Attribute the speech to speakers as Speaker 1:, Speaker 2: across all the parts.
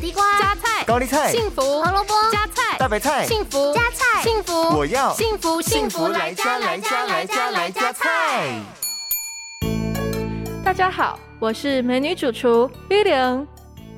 Speaker 1: 地瓜、
Speaker 2: 加菜、
Speaker 3: 高丽菜、
Speaker 2: 幸福、
Speaker 1: 胡萝卜、
Speaker 2: 加菜、
Speaker 3: 大白菜、
Speaker 2: 幸福、
Speaker 1: 加菜、
Speaker 2: 幸福，
Speaker 3: 我要
Speaker 2: 幸福
Speaker 3: 幸福来加来加来加来加菜。
Speaker 4: 大家好，我是美女主厨玉玲。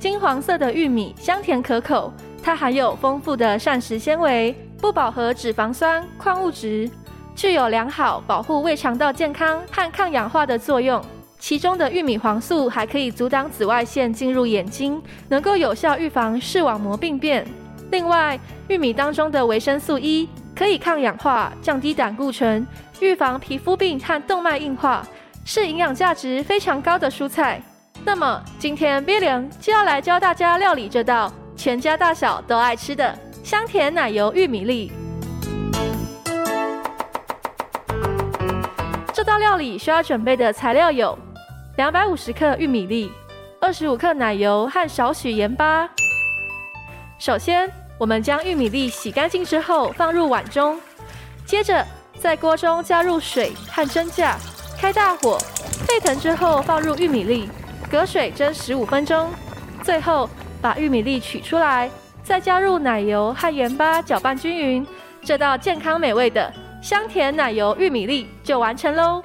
Speaker 4: 金黄色的玉米香甜可口，它含有丰富的膳食纤维、不饱和脂肪酸、矿物质，具有良好保护胃肠道健康和抗氧化的作用。其中的玉米黄素还可以阻挡紫外线进入眼睛，能够有效预防视网膜病变。另外，玉米当中的维生素 E 可以抗氧化、降低胆固醇、预防皮肤病和动脉硬化，是营养价值非常高的蔬菜。那么，今天 Billion 就要来教大家料理这道全家大小都爱吃的香甜奶油玉米粒。这道料理需要准备的材料有。两百五十克玉米粒，二十五克奶油和少许盐巴。首先，我们将玉米粒洗干净之后放入碗中，接着在锅中加入水和蒸架，开大火，沸腾之后放入玉米粒，隔水蒸十五分钟。最后把玉米粒取出来，再加入奶油和盐巴搅拌均匀，这道健康美味的香甜奶油玉米粒就完成
Speaker 1: 喽。